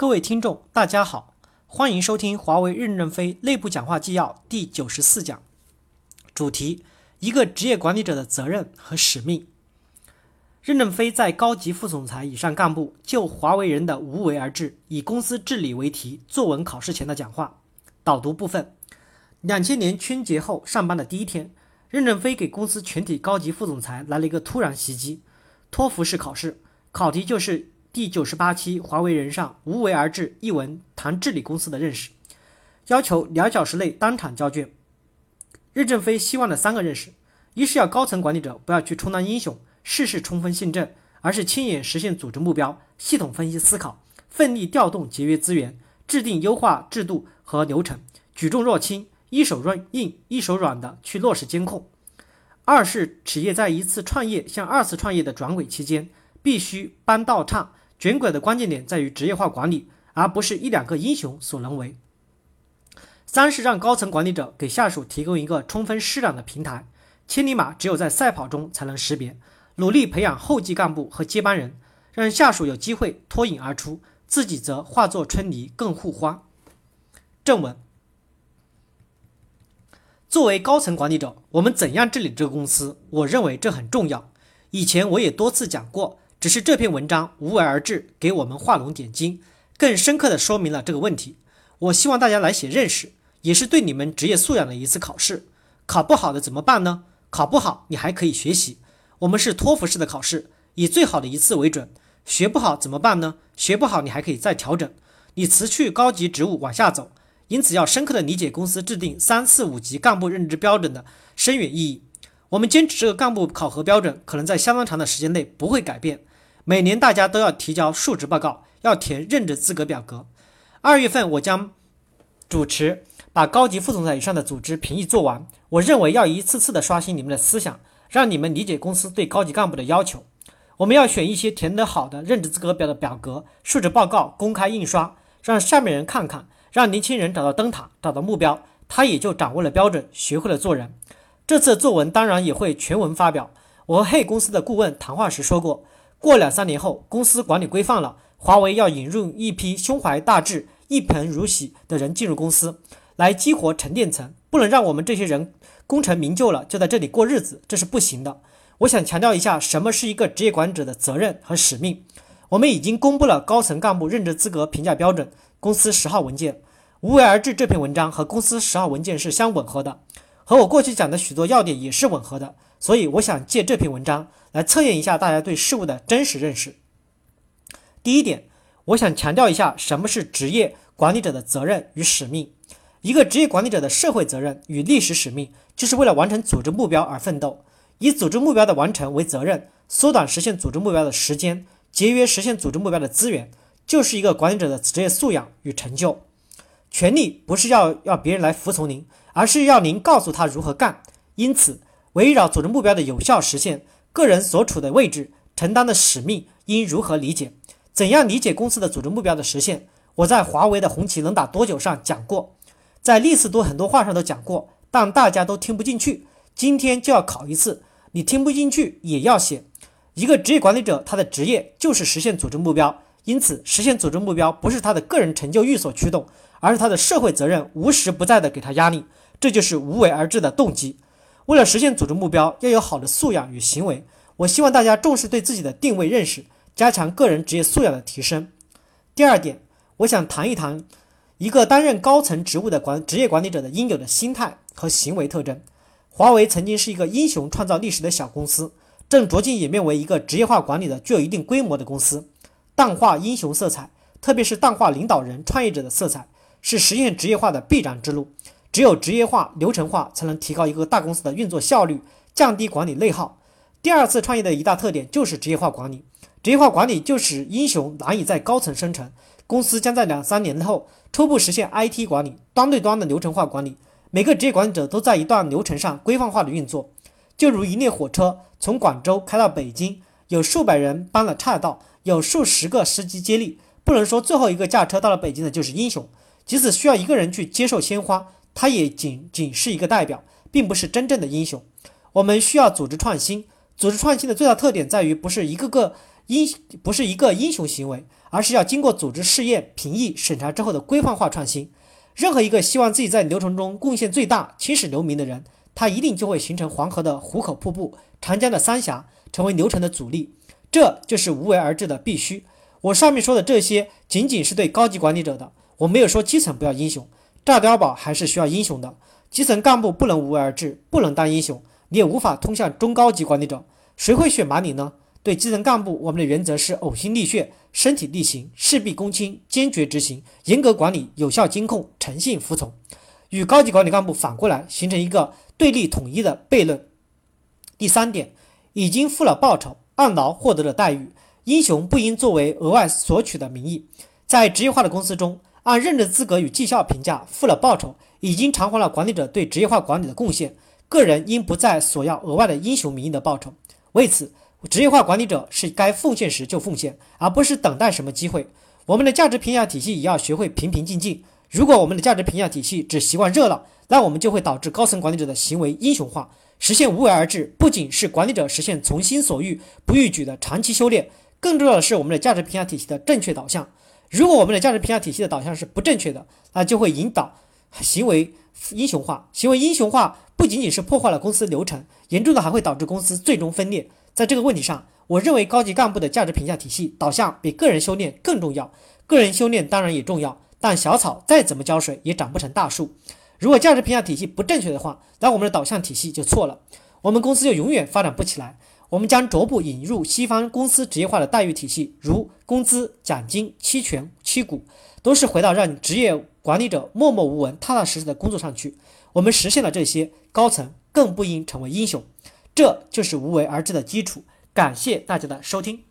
各位听众，大家好，欢迎收听华为任正非内部讲话纪要第九十四讲，主题：一个职业管理者的责任和使命。任正非在高级副总裁以上干部就华为人的无为而治，以公司治理为题作文考试前的讲话。导读部分：两千年春节后上班的第一天，任正非给公司全体高级副总裁来了一个突然袭击——托福式考试，考题就是第九十八期华为人上“无为而治”一文谈治理公司的认识，要求两小时内当场交卷。任正非希望的三个认识：一是要高层管理者不要去充当英雄。事事充分信正，而是亲眼实现组织目标，系统分析思考，奋力调动节约资源，制定优化制度和流程，举重若轻，一手软硬一手软的去落实监控。二是企业在一次创业向二次创业的转轨期间，必须搬道畅，卷轨的关键点在于职业化管理，而不是一两个英雄所能为。三是让高层管理者给下属提供一个充分施展的平台，千里马只有在赛跑中才能识别。努力培养后继干部和接班人，让下属有机会脱颖而出，自己则化作春泥更护花。正文：作为高层管理者，我们怎样治理这个公司？我认为这很重要。以前我也多次讲过，只是这篇文章无为而治，给我们画龙点睛，更深刻的说明了这个问题。我希望大家来写认识，也是对你们职业素养的一次考试。考不好的怎么办呢？考不好，你还可以学习。我们是托福式的考试，以最好的一次为准。学不好怎么办呢？学不好你还可以再调整。你辞去高级职务往下走，因此要深刻的理解公司制定三四五级干部任职标准的深远意义。我们坚持这个干部考核标准，可能在相当长的时间内不会改变。每年大家都要提交述职报告，要填任职资格表格。二月份我将主持把高级副总裁以上的组织评议做完。我认为要一次次的刷新你们的思想。让你们理解公司对高级干部的要求。我们要选一些填得好的任职资格表的表格、述职报告公开印刷，让下面人看看，让年轻人找到灯塔，找到目标，他也就掌握了标准，学会了做人。这次作文当然也会全文发表。我和嘿公司的顾问谈话时说过，过两三年后，公司管理规范了，华为要引入一批胸怀大志、一盆如洗的人进入公司，来激活沉淀层，不能让我们这些人。功成名就了，就在这里过日子，这是不行的。我想强调一下，什么是一个职业管理者的责任和使命。我们已经公布了高层干部任职资格评价标准，公司十号文件。无为而治这篇文章和公司十号文件是相吻合的，和我过去讲的许多要点也是吻合的。所以，我想借这篇文章来测验一下大家对事物的真实认识。第一点，我想强调一下什么是职业管理者的责任与使命。一个职业管理者的社会责任与历史使命，就是为了完成组织目标而奋斗，以组织目标的完成为责任，缩短实现组织目标的时间，节约实现组织目标的资源，就是一个管理者的职业素养与成就。权力不是要要别人来服从您，而是要您告诉他如何干。因此，围绕组织目标的有效实现，个人所处的位置、承担的使命应如何理解？怎样理解公司的组织目标的实现？我在华为的红旗能打多久上讲过。在历次多很多话上都讲过，但大家都听不进去。今天就要考一次，你听不进去也要写。一个职业管理者，他的职业就是实现组织目标，因此实现组织目标不是他的个人成就欲所驱动，而是他的社会责任无时不在的给他压力。这就是无为而治的动机。为了实现组织目标，要有好的素养与行为。我希望大家重视对自己的定位认识，加强个人职业素养的提升。第二点，我想谈一谈。一个担任高层职务的管职业管理者的应有的心态和行为特征。华为曾经是一个英雄创造历史的小公司，正逐渐演变为一个职业化管理的具有一定规模的公司。淡化英雄色彩，特别是淡化领导人、创业者的色彩，是实现职业化的必然之路。只有职业化、流程化，才能提高一个大公司的运作效率，降低管理内耗。第二次创业的一大特点就是职业化管理。职业化管理就使英雄难以在高层生成。公司将在两三年后初步实现 IT 管理端对端的流程化管理，每个职业管理者都在一段流程上规范化的运作。就如一列火车从广州开到北京，有数百人搬了岔道，有数十个司机接力，不能说最后一个驾车到了北京的就是英雄。即使需要一个人去接受鲜花，他也仅仅是一个代表，并不是真正的英雄。我们需要组织创新，组织创新的最大特点在于不是一个个。英不是一个英雄行为，而是要经过组织试验、评议、审查之后的规范化创新。任何一个希望自己在流程中贡献最大、青史留名的人，他一定就会形成黄河的壶口瀑布、长江的三峡，成为流程的阻力。这就是无为而治的必须。我上面说的这些，仅仅是对高级管理者的，我没有说基层不要英雄。炸碉堡还是需要英雄的，基层干部不能无为而治，不能当英雄，你也无法通向中高级管理者。谁会选拔你呢？对基层干部，我们的原则是呕心沥血、身体力行、事必躬亲、坚决执行、严格管理、有效监控、诚信服从。与高级管理干部反过来，形成一个对立统一的悖论。第三点，已经付了报酬，按劳获得的待遇，英雄不应作为额外索取的名义。在职业化的公司中，按任职资格与绩效评价付了报酬，已经偿还了管理者对职业化管理的贡献。个人应不再索要额外的英雄名义的报酬。为此，职业化管理者是该奉献时就奉献，而不是等待什么机会。我们的价值评价体系也要学会平平静静。如果我们的价值评价体系只习惯热闹，那我们就会导致高层管理者的行为英雄化。实现无为而治，不仅是管理者实现从心所欲不逾矩的长期修炼，更重要的是我们的价值评价体系的正确导向。如果我们的价值评价体系的导向是不正确的，那就会引导行为英雄化。行为英雄化不仅仅是破坏了公司流程，严重的还会导致公司最终分裂。在这个问题上，我认为高级干部的价值评价体系导向比个人修炼更重要。个人修炼当然也重要，但小草再怎么浇水也长不成大树。如果价值评价体系不正确的话，那我们的导向体系就错了，我们公司就永远发展不起来。我们将逐步引入西方公司职业化的待遇体系，如工资、奖金、期权、期股，都是回到让职业管理者默默无闻、踏踏实实的工作上去。我们实现了这些，高层更不应成为英雄。这就是无为而治的基础。感谢大家的收听。